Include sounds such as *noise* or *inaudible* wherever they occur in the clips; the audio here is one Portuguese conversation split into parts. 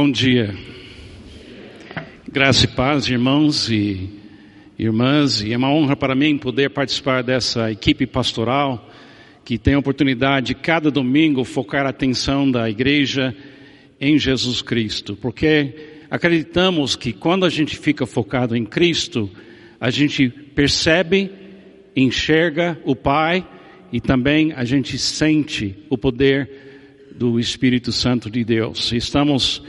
Bom dia. Graça e paz, irmãos e irmãs, e é uma honra para mim poder participar dessa equipe pastoral que tem a oportunidade de cada domingo focar a atenção da igreja em Jesus Cristo, porque acreditamos que quando a gente fica focado em Cristo, a gente percebe, enxerga o Pai e também a gente sente o poder do Espírito Santo de Deus. Estamos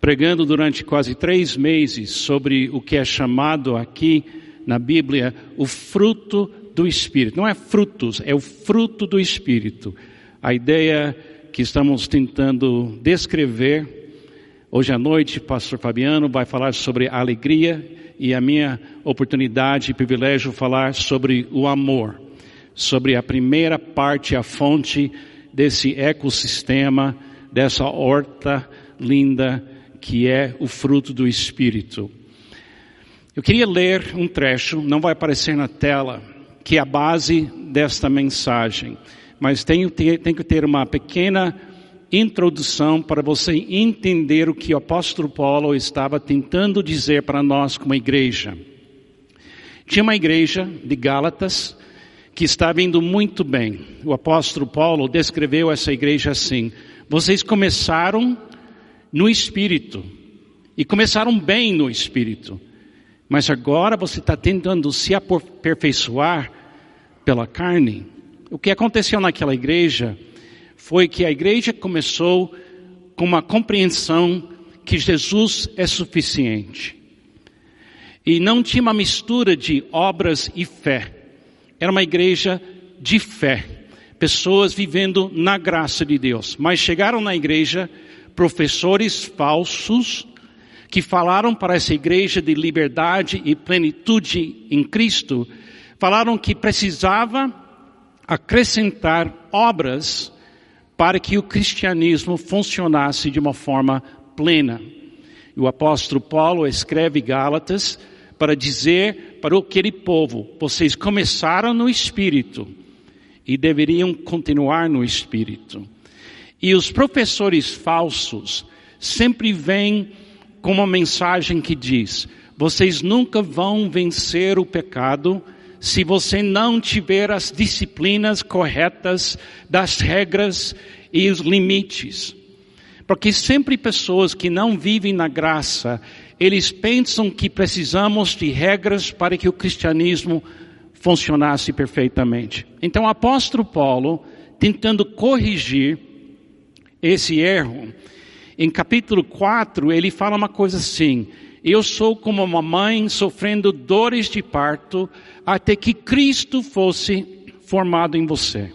pregando durante quase três meses sobre o que é chamado aqui na Bíblia o fruto do Espírito. Não é frutos, é o fruto do Espírito. A ideia que estamos tentando descrever. Hoje à noite, pastor Fabiano vai falar sobre a alegria e a minha oportunidade e privilégio falar sobre o amor, sobre a primeira parte, a fonte desse ecossistema, dessa horta linda que é o fruto do Espírito. Eu queria ler um trecho, não vai aparecer na tela, que é a base desta mensagem, mas tenho, tenho que ter uma pequena introdução para você entender o que o apóstolo Paulo estava tentando dizer para nós como igreja. Tinha uma igreja de Gálatas que estava indo muito bem. O apóstolo Paulo descreveu essa igreja assim: vocês começaram no espírito. E começaram bem no espírito. Mas agora você está tentando se aperfeiçoar pela carne. O que aconteceu naquela igreja foi que a igreja começou com uma compreensão que Jesus é suficiente. E não tinha uma mistura de obras e fé. Era uma igreja de fé. Pessoas vivendo na graça de Deus. Mas chegaram na igreja professores falsos que falaram para essa igreja de liberdade e plenitude em Cristo, falaram que precisava acrescentar obras para que o cristianismo funcionasse de uma forma plena. O apóstolo Paulo escreve Gálatas para dizer para aquele povo: vocês começaram no espírito e deveriam continuar no espírito. E os professores falsos sempre vêm com uma mensagem que diz: vocês nunca vão vencer o pecado se você não tiver as disciplinas corretas das regras e os limites. Porque sempre pessoas que não vivem na graça, eles pensam que precisamos de regras para que o cristianismo funcionasse perfeitamente. Então o apóstolo Paulo, tentando corrigir esse erro. Em capítulo 4, ele fala uma coisa assim: Eu sou como uma mãe sofrendo dores de parto até que Cristo fosse formado em você.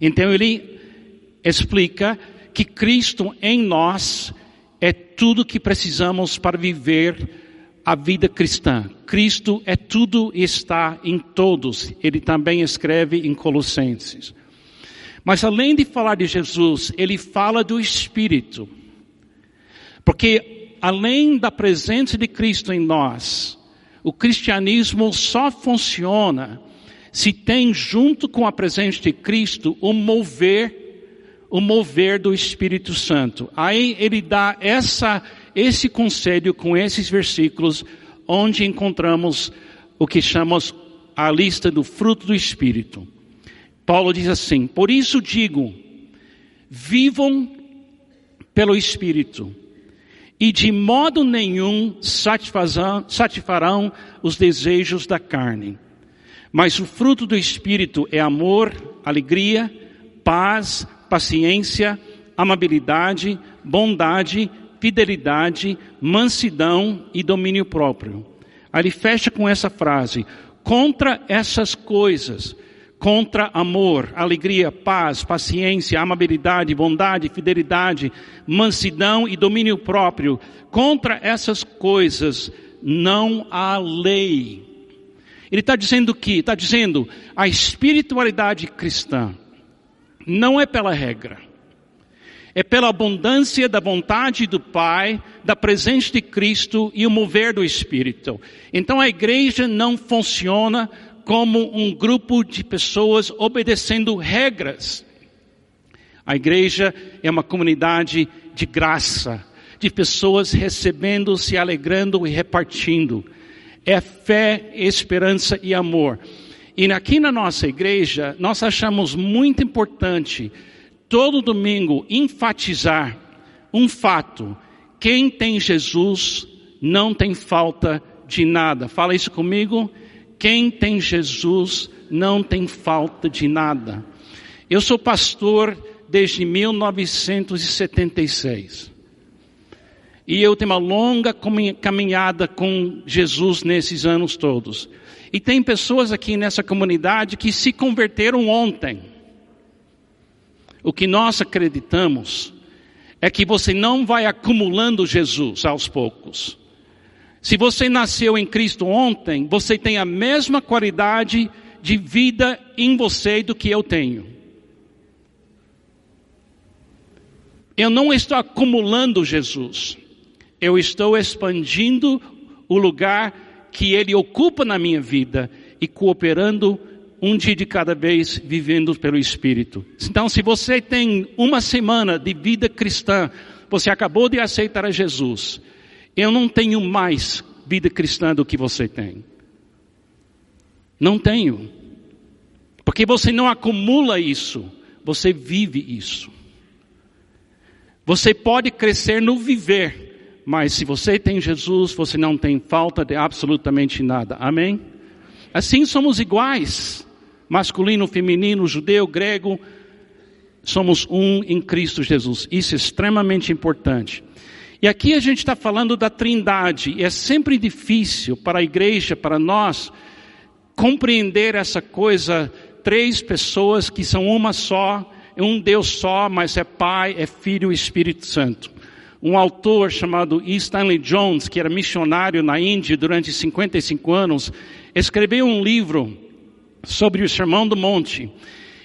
Então ele explica que Cristo em nós é tudo que precisamos para viver a vida cristã. Cristo é tudo e está em todos. Ele também escreve em Colossenses. Mas além de falar de Jesus, ele fala do Espírito. Porque além da presença de Cristo em nós, o cristianismo só funciona se tem junto com a presença de Cristo o mover, o mover do Espírito Santo. Aí ele dá essa, esse conselho com esses versículos, onde encontramos o que chamamos a lista do fruto do Espírito. Paulo diz assim: Por isso digo, vivam pelo Espírito, e de modo nenhum satisfarão os desejos da carne. Mas o fruto do Espírito é amor, alegria, paz, paciência, amabilidade, bondade, fidelidade, mansidão e domínio próprio. Aí ele fecha com essa frase: contra essas coisas contra amor, alegria, paz, paciência, amabilidade, bondade, fidelidade, mansidão e domínio próprio. Contra essas coisas não há lei. Ele está dizendo que, está dizendo, a espiritualidade cristã não é pela regra, é pela abundância da vontade do Pai, da presença de Cristo e o mover do Espírito. Então a igreja não funciona como um grupo de pessoas obedecendo regras. A igreja é uma comunidade de graça, de pessoas recebendo, se alegrando e repartindo. É fé, esperança e amor. E aqui na nossa igreja, nós achamos muito importante, todo domingo, enfatizar um fato: quem tem Jesus não tem falta de nada. Fala isso comigo. Quem tem Jesus não tem falta de nada. Eu sou pastor desde 1976. E eu tenho uma longa caminhada com Jesus nesses anos todos. E tem pessoas aqui nessa comunidade que se converteram ontem. O que nós acreditamos é que você não vai acumulando Jesus aos poucos. Se você nasceu em Cristo ontem, você tem a mesma qualidade de vida em você do que eu tenho. Eu não estou acumulando Jesus. Eu estou expandindo o lugar que Ele ocupa na minha vida e cooperando um dia de cada vez, vivendo pelo Espírito. Então, se você tem uma semana de vida cristã, você acabou de aceitar a Jesus, eu não tenho mais vida cristã do que você tem. Não tenho. Porque você não acumula isso, você vive isso. Você pode crescer no viver, mas se você tem Jesus, você não tem falta de absolutamente nada. Amém? Assim somos iguais. Masculino, feminino, judeu, grego, somos um em Cristo Jesus. Isso é extremamente importante. E aqui a gente está falando da trindade, e é sempre difícil para a igreja, para nós, compreender essa coisa, três pessoas que são uma só, é um Deus só, mas é Pai, é Filho e Espírito Santo. Um autor chamado E. Stanley Jones, que era missionário na Índia durante 55 anos, escreveu um livro sobre o Sermão do Monte.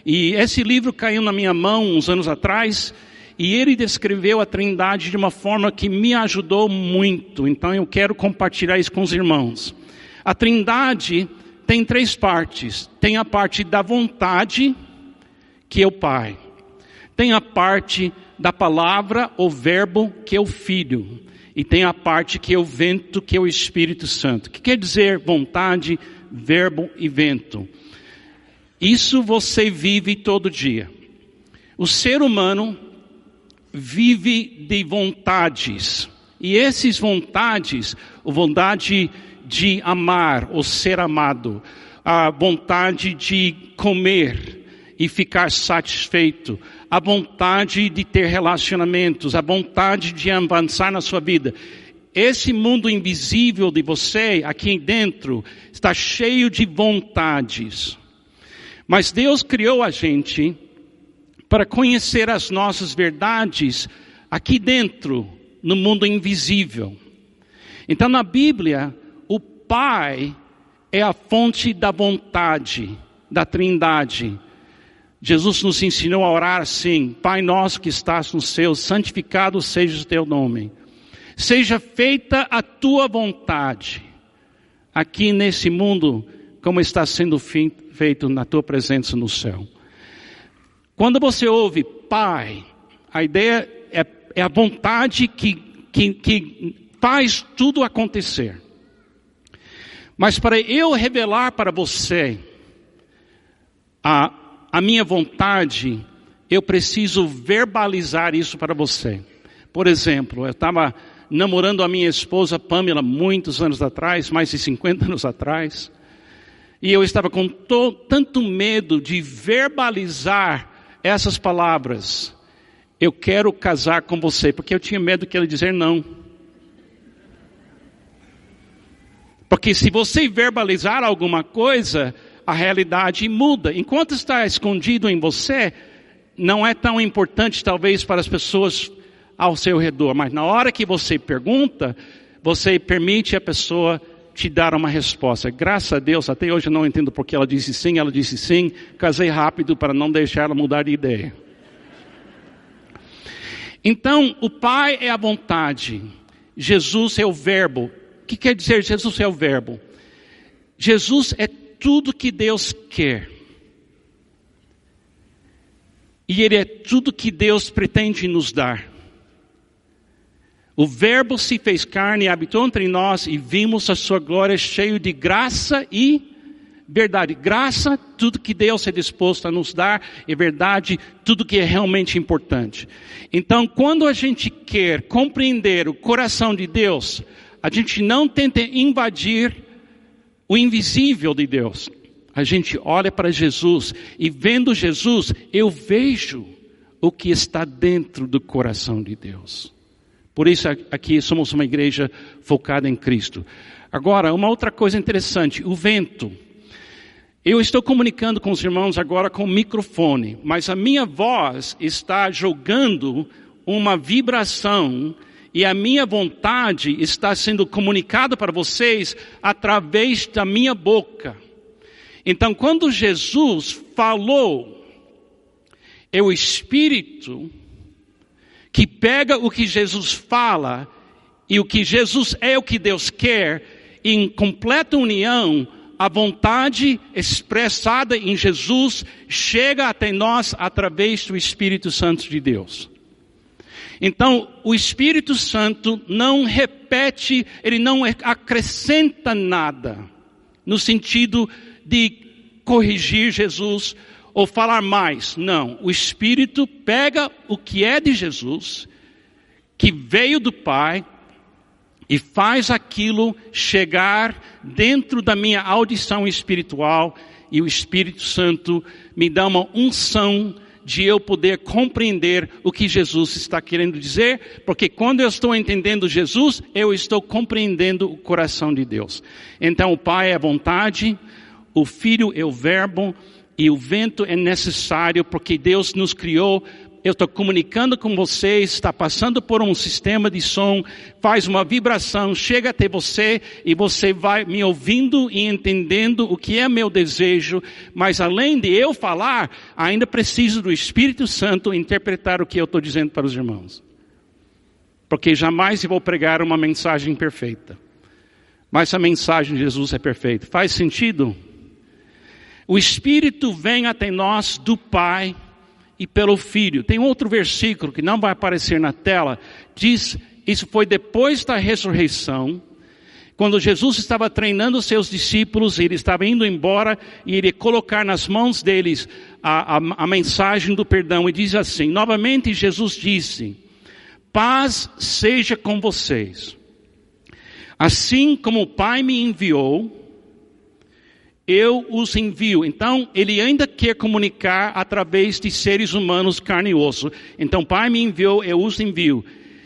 E esse livro caiu na minha mão uns anos atrás, e ele descreveu a Trindade de uma forma que me ajudou muito. Então eu quero compartilhar isso com os irmãos. A Trindade tem três partes. Tem a parte da vontade, que é o Pai. Tem a parte da palavra, o verbo, que é o Filho. E tem a parte que é o vento, que é o Espírito Santo. O que quer dizer vontade, verbo e vento? Isso você vive todo dia. O ser humano vive de vontades. E esses vontades, a vontade de amar ou ser amado, a vontade de comer e ficar satisfeito, a vontade de ter relacionamentos, a vontade de avançar na sua vida. Esse mundo invisível de você, aqui dentro, está cheio de vontades. Mas Deus criou a gente para conhecer as nossas verdades aqui dentro, no mundo invisível. Então, na Bíblia, o Pai é a fonte da vontade, da Trindade. Jesus nos ensinou a orar assim: Pai nosso que estás no céu, santificado seja o teu nome. Seja feita a tua vontade, aqui nesse mundo, como está sendo feito na tua presença no céu. Quando você ouve Pai, a ideia é, é a vontade que, que, que faz tudo acontecer. Mas para eu revelar para você a, a minha vontade, eu preciso verbalizar isso para você. Por exemplo, eu estava namorando a minha esposa Pamela muitos anos atrás, mais de 50 anos atrás, e eu estava com to, tanto medo de verbalizar essas palavras, eu quero casar com você, porque eu tinha medo que ele dizer não. Porque se você verbalizar alguma coisa, a realidade muda. Enquanto está escondido em você, não é tão importante talvez para as pessoas ao seu redor, mas na hora que você pergunta, você permite a pessoa te dar uma resposta. Graças a Deus, até hoje eu não entendo porque ela disse sim, ela disse sim. Casei rápido para não deixar ela mudar de ideia. Então, o Pai é a vontade. Jesus é o verbo. O que quer dizer Jesus é o verbo? Jesus é tudo que Deus quer. E Ele é tudo que Deus pretende nos dar. O Verbo se fez carne e habitou entre nós e vimos a sua glória cheio de graça e verdade. Graça, tudo que Deus é disposto a nos dar, e verdade, tudo que é realmente importante. Então, quando a gente quer compreender o coração de Deus, a gente não tenta invadir o invisível de Deus. A gente olha para Jesus e vendo Jesus, eu vejo o que está dentro do coração de Deus. Por isso aqui somos uma igreja focada em Cristo. Agora, uma outra coisa interessante, o vento. Eu estou comunicando com os irmãos agora com o microfone, mas a minha voz está jogando uma vibração e a minha vontade está sendo comunicada para vocês através da minha boca. Então, quando Jesus falou, é o Espírito que pega o que Jesus fala e o que Jesus é o que Deus quer, em completa união, a vontade expressada em Jesus chega até nós através do Espírito Santo de Deus. Então, o Espírito Santo não repete, ele não acrescenta nada, no sentido de corrigir Jesus ou falar mais. Não, o Espírito pega o que é de Jesus, que veio do Pai, e faz aquilo chegar dentro da minha audição espiritual, e o Espírito Santo me dá uma unção de eu poder compreender o que Jesus está querendo dizer, porque quando eu estou entendendo Jesus, eu estou compreendendo o coração de Deus. Então o Pai é a vontade, o Filho é o verbo, e o vento é necessário porque Deus nos criou eu estou comunicando com vocês, está passando por um sistema de som, faz uma vibração, chega até você e você vai me ouvindo e entendendo o que é meu desejo, mas além de eu falar, ainda preciso do Espírito Santo interpretar o que eu estou dizendo para os irmãos. Porque jamais eu vou pregar uma mensagem perfeita. Mas a mensagem de Jesus é perfeita. Faz sentido? O Espírito vem até nós do Pai e pelo Filho. Tem outro versículo que não vai aparecer na tela, diz, isso foi depois da ressurreição, quando Jesus estava treinando seus discípulos, ele estava indo embora e ele colocar nas mãos deles a, a, a mensagem do perdão e diz assim, novamente Jesus disse, paz seja com vocês. Assim como o Pai me enviou, eu os envio. Então, ele ainda quer comunicar através de seres humanos, carne e osso. Então, Pai me enviou, eu os envio.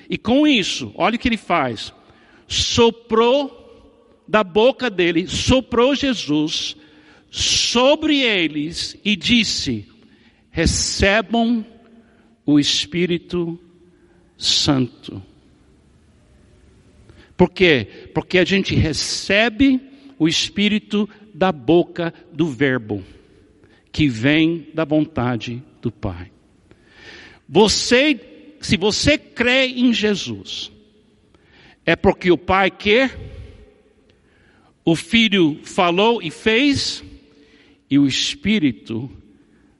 E com isso, olha o que ele faz. Soprou da boca dele, soprou Jesus sobre eles e disse: recebam o Espírito Santo. Por quê? Porque a gente recebe o Espírito da boca do Verbo, que vem da vontade do Pai. Você, se você crê em Jesus, é porque o Pai quer, o Filho falou e fez, e o Espírito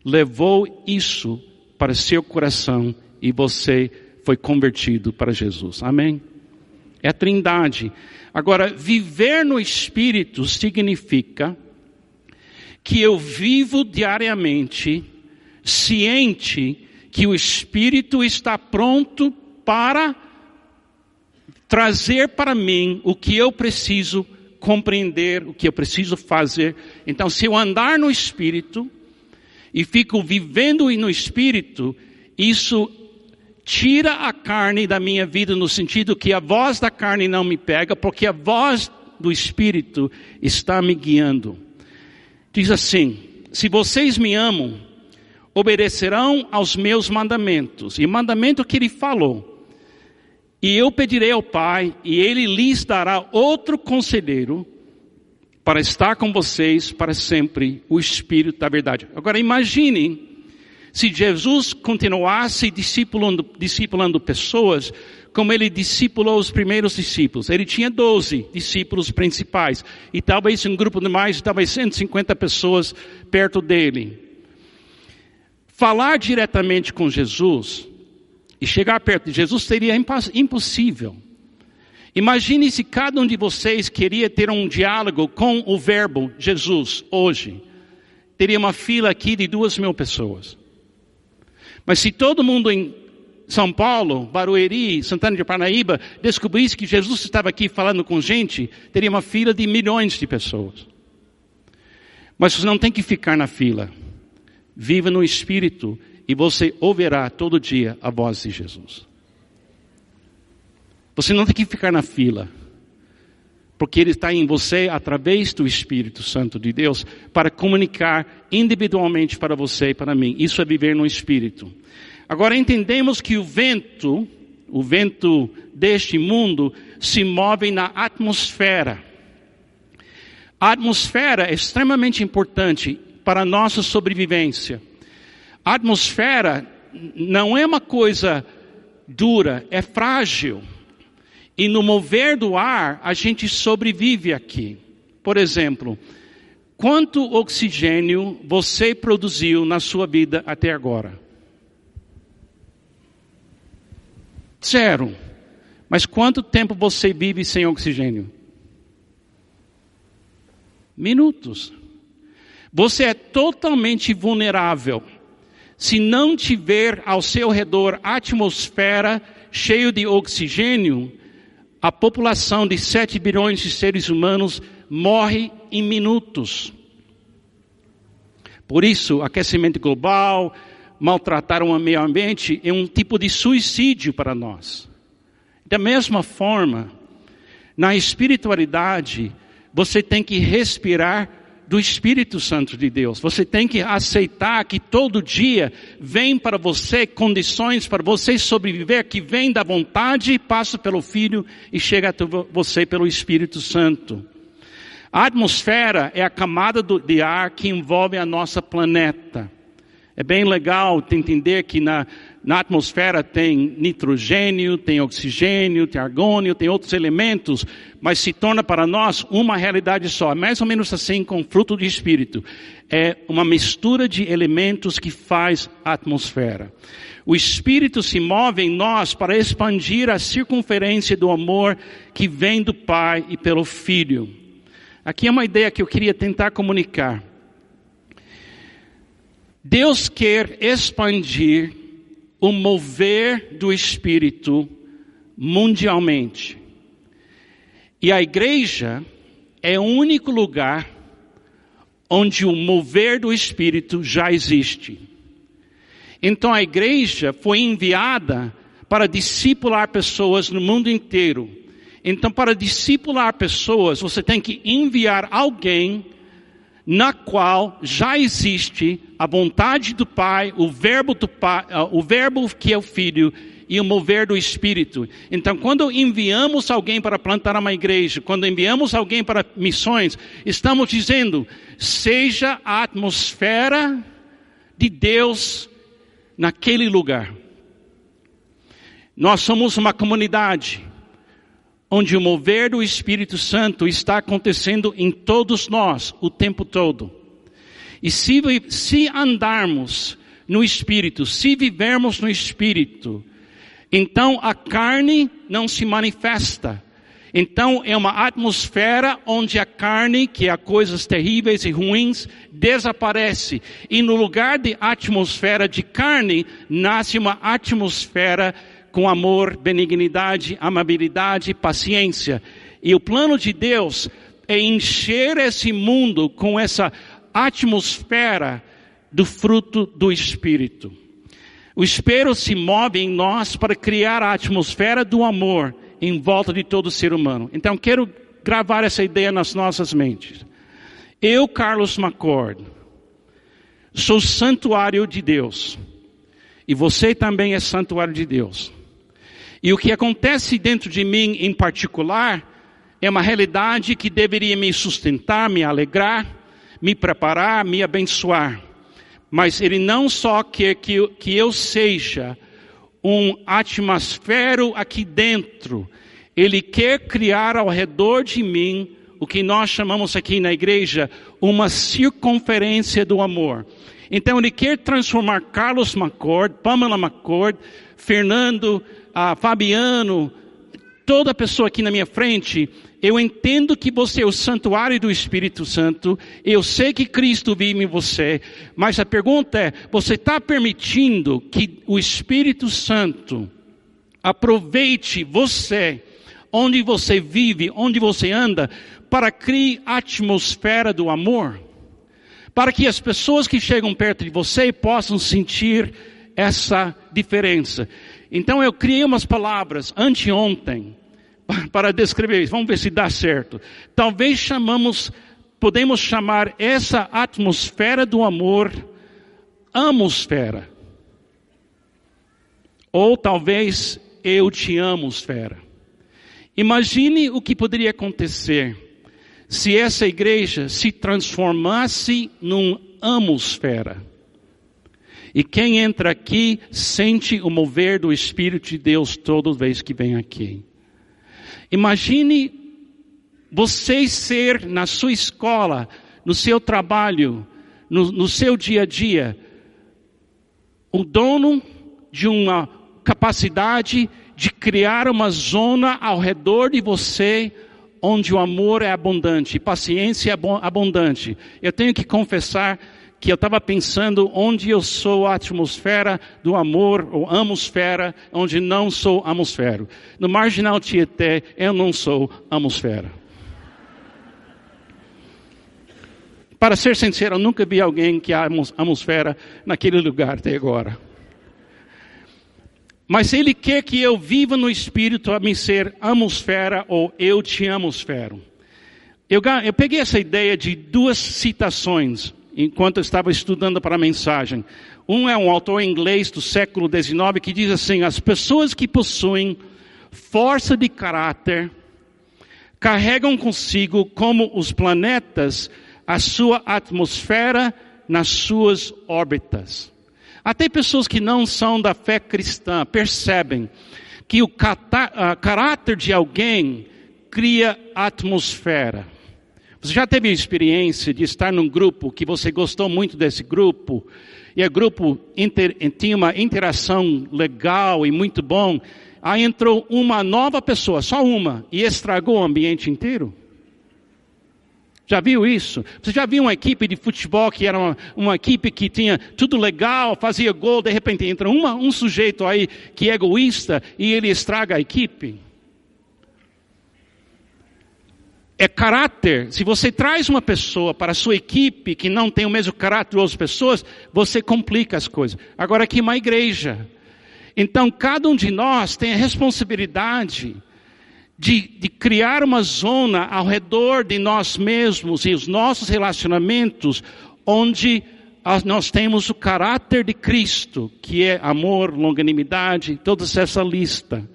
levou isso para seu coração e você foi convertido para Jesus. Amém? É a trindade. Agora, viver no Espírito significa que eu vivo diariamente ciente que o Espírito está pronto para trazer para mim o que eu preciso compreender, o que eu preciso fazer. Então, se eu andar no Espírito e fico vivendo no Espírito, isso tira a carne da minha vida no sentido que a voz da carne não me pega, porque a voz do Espírito está me guiando. Diz assim: se vocês me amam, obedecerão aos meus mandamentos. E mandamento que ele falou. E eu pedirei ao Pai, e ele lhes dará outro conselheiro para estar com vocês para sempre, o Espírito da verdade. Agora imagine se Jesus continuasse discipulando, discipulando pessoas, como ele discipulou os primeiros discípulos. Ele tinha 12 discípulos principais. E talvez um grupo de mais, talvez 150 pessoas perto dele. Falar diretamente com Jesus e chegar perto de Jesus seria impossível. Imagine se cada um de vocês queria ter um diálogo com o Verbo Jesus hoje. Teria uma fila aqui de duas mil pessoas. Mas se todo mundo em São Paulo, Barueri, Santana de Parnaíba descobrisse que Jesus estava aqui falando com gente, teria uma fila de milhões de pessoas. Mas você não tem que ficar na fila. Viva no Espírito e você ouvirá todo dia a voz de Jesus. Você não tem que ficar na fila, porque Ele está em você através do Espírito Santo de Deus para comunicar individualmente para você e para mim. Isso é viver no Espírito. Agora entendemos que o vento, o vento deste mundo, se move na atmosfera. A atmosfera é extremamente importante para a nossa sobrevivência. A atmosfera não é uma coisa dura, é frágil. E no mover do ar, a gente sobrevive aqui. Por exemplo, quanto oxigênio você produziu na sua vida até agora? Zero. Mas quanto tempo você vive sem oxigênio? Minutos. Você é totalmente vulnerável. Se não tiver ao seu redor atmosfera cheio de oxigênio, a população de 7 bilhões de seres humanos morre em minutos. Por isso, aquecimento global, maltratar o meio ambiente é um tipo de suicídio para nós. Da mesma forma, na espiritualidade, você tem que respirar do Espírito Santo de Deus. Você tem que aceitar que todo dia vem para você condições para você sobreviver que vem da vontade, passa pelo Filho e chega a você pelo Espírito Santo. A atmosfera é a camada de ar que envolve a nossa planeta. É bem legal entender que na, na atmosfera tem nitrogênio, tem oxigênio, tem argônio, tem outros elementos, mas se torna para nós uma realidade só. É mais ou menos assim com fruto do Espírito. É uma mistura de elementos que faz a atmosfera. O Espírito se move em nós para expandir a circunferência do amor que vem do Pai e pelo Filho. Aqui é uma ideia que eu queria tentar comunicar. Deus quer expandir o mover do Espírito mundialmente. E a igreja é o único lugar onde o mover do Espírito já existe. Então a igreja foi enviada para discipular pessoas no mundo inteiro. Então, para discipular pessoas, você tem que enviar alguém na qual já existe a vontade do Pai, o verbo do Pai, ah, o verbo que é o Filho e o mover do Espírito. Então, quando enviamos alguém para plantar uma igreja, quando enviamos alguém para missões, estamos dizendo: seja a atmosfera de Deus naquele lugar. Nós somos uma comunidade onde o mover do Espírito Santo está acontecendo em todos nós o tempo todo. E se, se andarmos no Espírito, se vivermos no Espírito, então a carne não se manifesta. Então é uma atmosfera onde a carne, que é coisas terríveis e ruins, desaparece. E no lugar de atmosfera de carne, nasce uma atmosfera com amor, benignidade, amabilidade, paciência. E o plano de Deus é encher esse mundo com essa atmosfera do fruto do Espírito. O Espírito se move em nós para criar a atmosfera do amor em volta de todo ser humano. Então quero gravar essa ideia nas nossas mentes. Eu, Carlos McCord, sou santuário de Deus. E você também é santuário de Deus. E o que acontece dentro de mim em particular é uma realidade que deveria me sustentar, me alegrar, me preparar, me abençoar. Mas ele não só quer que, que eu seja um atmosfero aqui dentro, ele quer criar ao redor de mim o que nós chamamos aqui na igreja uma circunferência do amor. Então ele quer transformar Carlos McCord, Pamela McCord, Fernando, a Fabiano, toda pessoa aqui na minha frente, eu entendo que você é o santuário do Espírito Santo, eu sei que Cristo vive em você, mas a pergunta é: você está permitindo que o Espírito Santo aproveite você, onde você vive, onde você anda, para criar a atmosfera do amor? Para que as pessoas que chegam perto de você possam sentir essa diferença. Então eu criei umas palavras anteontem *laughs* para descrever isso. Vamos ver se dá certo. Talvez chamamos, podemos chamar essa atmosfera do amor amosfera. Ou talvez eu te amo, esfera. Imagine o que poderia acontecer se essa igreja se transformasse num amosfera. E quem entra aqui sente o mover do Espírito de Deus toda vez que vem aqui. Imagine você ser na sua escola, no seu trabalho, no, no seu dia a dia, o dono de uma capacidade de criar uma zona ao redor de você onde o amor é abundante, paciência é abundante. Eu tenho que confessar que eu estava pensando onde eu sou a atmosfera do amor, ou amosfera, onde não sou atmosfera. No Marginal Tietê, eu não sou atmosfera. Para ser sincero, eu nunca vi alguém que é atmosfera naquele lugar até agora. Mas Ele quer que eu viva no Espírito a me ser atmosfera ou eu te atmosfero. Eu, eu peguei essa ideia de duas citações enquanto eu estava estudando para a mensagem. Um é um autor inglês do século XIX que diz assim: as pessoas que possuem força de caráter carregam consigo, como os planetas, a sua atmosfera nas suas órbitas. Até pessoas que não são da fé cristã percebem que o caráter de alguém cria atmosfera. Você já teve a experiência de estar num grupo que você gostou muito desse grupo, e o grupo inter, tinha uma interação legal e muito bom, aí entrou uma nova pessoa, só uma, e estragou o ambiente inteiro? Já viu isso? Você já viu uma equipe de futebol que era uma, uma equipe que tinha tudo legal, fazia gol, de repente entra uma, um sujeito aí que é egoísta e ele estraga a equipe? É caráter. Se você traz uma pessoa para a sua equipe que não tem o mesmo caráter de outras pessoas, você complica as coisas. Agora aqui é uma igreja. Então cada um de nós tem a responsabilidade de, de criar uma zona ao redor de nós mesmos e os nossos relacionamentos onde nós temos o caráter de Cristo, que é amor, longanimidade, toda essa lista.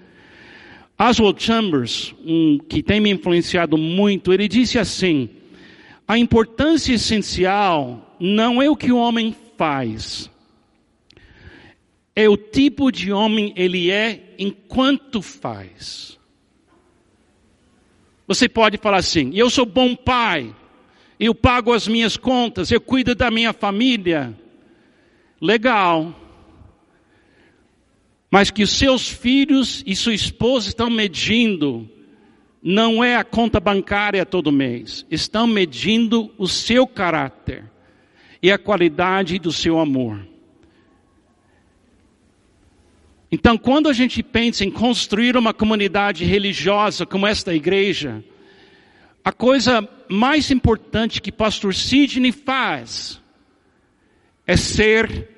Oswald Chambers, um, que tem me influenciado muito, ele disse assim: a importância essencial não é o que o homem faz, é o tipo de homem ele é enquanto faz. Você pode falar assim: eu sou bom pai, eu pago as minhas contas, eu cuido da minha família. Legal. Mas que os seus filhos e sua esposa estão medindo não é a conta bancária todo mês, estão medindo o seu caráter e a qualidade do seu amor. Então, quando a gente pensa em construir uma comunidade religiosa como esta igreja, a coisa mais importante que pastor Sidney faz é ser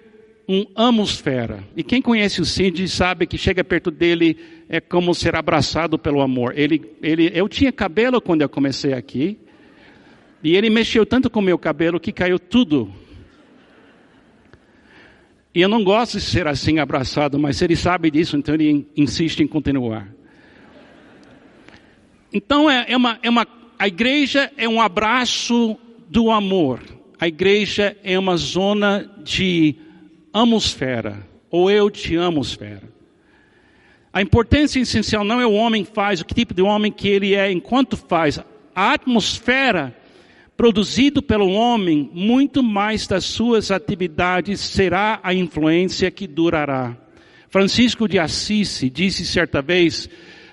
um amosfera. E quem conhece o Cid sabe que chega perto dele é como ser abraçado pelo amor. Ele, ele, eu tinha cabelo quando eu comecei aqui, e ele mexeu tanto com meu cabelo que caiu tudo. E eu não gosto de ser assim abraçado, mas ele sabe disso, então ele insiste em continuar. Então é, é uma, é uma, a igreja é um abraço do amor. A igreja é uma zona de amosfera, ou eu te amosfera. A importância essencial não é o homem faz, o que tipo de homem que ele é enquanto faz. A atmosfera produzido pelo homem, muito mais das suas atividades será a influência que durará. Francisco de Assis disse certa vez,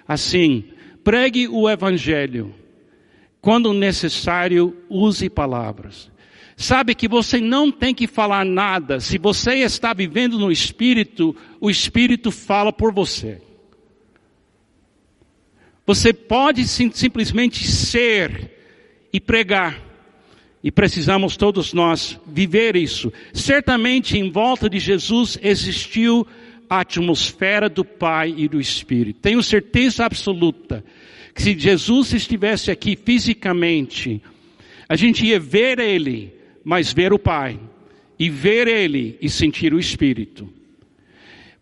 Assim, pregue o Evangelho. Quando necessário, use palavras. Sabe que você não tem que falar nada. Se você está vivendo no Espírito, o Espírito fala por você. Você pode sim, simplesmente ser e pregar. E precisamos todos nós viver isso. Certamente em volta de Jesus existiu a atmosfera do Pai e do Espírito. Tenho certeza absoluta que se Jesus estivesse aqui fisicamente, a gente ia ver Ele mas ver o Pai, e ver Ele e sentir o Espírito.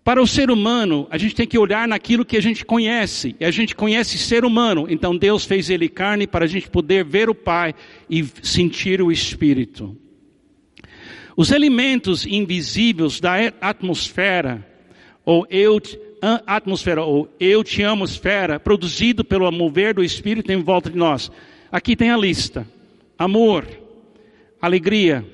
Para o ser humano, a gente tem que olhar naquilo que a gente conhece, e a gente conhece ser humano, então Deus fez ele carne para a gente poder ver o Pai e sentir o Espírito. Os elementos invisíveis da atmosfera, ou eu, atmosfera, ou eu te amo esfera, produzido pelo mover do Espírito em volta de nós. Aqui tem a lista: amor, alegria,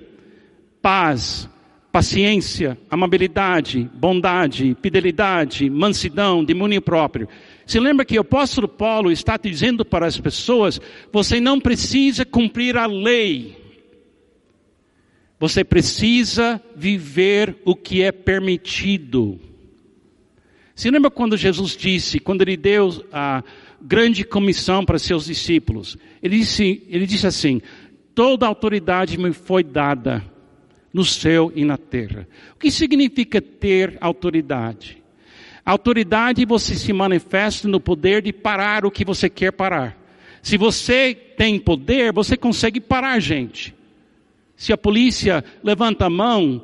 paz, paciência, amabilidade, bondade, fidelidade, mansidão, domínio próprio. Se lembra que o apóstolo Paulo está dizendo para as pessoas: você não precisa cumprir a lei. Você precisa viver o que é permitido. Se lembra quando Jesus disse, quando ele deu a grande comissão para seus discípulos, ele disse, ele disse assim: toda autoridade me foi dada no céu e na terra. O que significa ter autoridade? Autoridade você se manifesta no poder de parar o que você quer parar. Se você tem poder, você consegue parar gente. Se a polícia levanta a mão,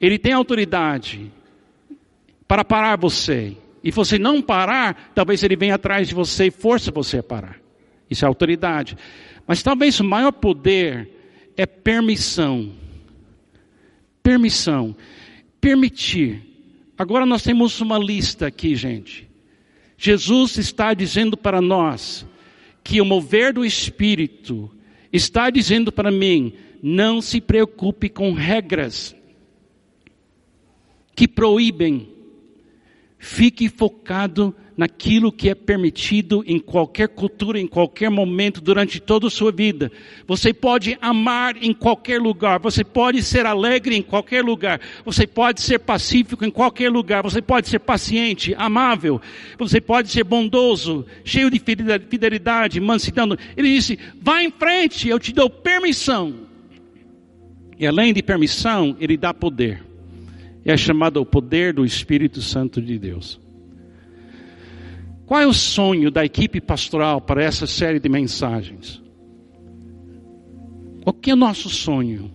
ele tem autoridade para parar você. E você não parar, talvez ele venha atrás de você e force você a parar. Isso é autoridade. Mas talvez o maior poder é permissão. Permissão. Permitir. Agora nós temos uma lista aqui, gente. Jesus está dizendo para nós que o mover do Espírito está dizendo para mim: não se preocupe com regras que proíbem. Fique focado naquilo que é permitido em qualquer cultura, em qualquer momento, durante toda a sua vida. Você pode amar em qualquer lugar, você pode ser alegre em qualquer lugar, você pode ser pacífico em qualquer lugar, você pode ser paciente, amável, você pode ser bondoso, cheio de fidelidade, mansidão. Ele disse: vá em frente, eu te dou permissão. E além de permissão, ele dá poder. É chamado o poder do Espírito Santo de Deus. Qual é o sonho da equipe pastoral para essa série de mensagens? O que é nosso sonho?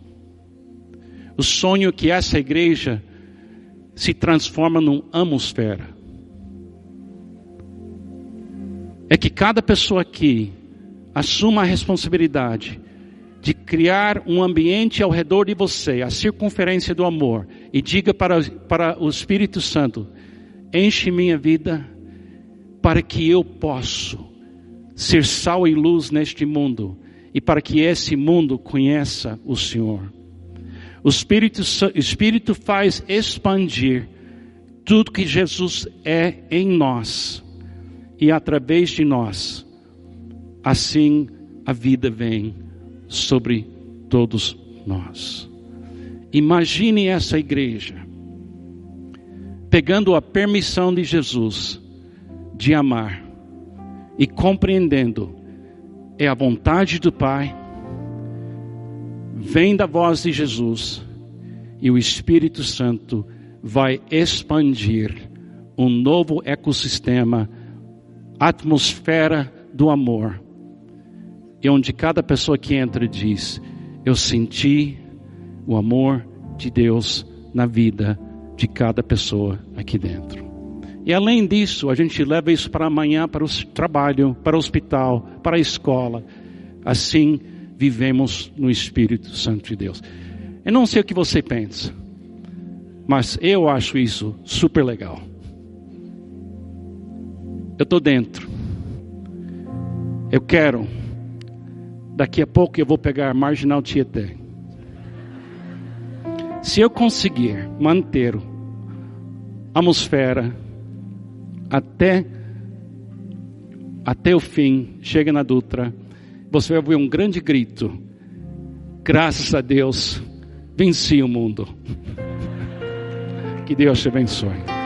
O sonho que essa igreja se transforma num atmosfera. É que cada pessoa aqui assuma a responsabilidade de criar um ambiente ao redor de você, a circunferência do amor, e diga para, para o Espírito Santo: enche minha vida para que eu possa ser sal e luz neste mundo e para que esse mundo conheça o Senhor. O Espírito, Espírito faz expandir tudo que Jesus é em nós e através de nós. Assim a vida vem sobre todos nós. Imagine essa igreja pegando a permissão de Jesus de amar e compreendendo é a vontade do Pai, vem da voz de Jesus e o Espírito Santo vai expandir um novo ecossistema, atmosfera do amor, e onde cada pessoa que entra diz: Eu senti o amor de Deus na vida de cada pessoa aqui dentro. E além disso, a gente leva isso para amanhã, para o trabalho, para o hospital, para a escola. Assim vivemos no Espírito Santo de Deus. Eu não sei o que você pensa, mas eu acho isso super legal. Eu estou dentro. Eu quero. Daqui a pouco eu vou pegar Marginal Tietê. Se eu conseguir manter a atmosfera até até o fim, chega na Dutra, você vai ouvir um grande grito. Graças a Deus, venci o mundo. Que Deus te abençoe.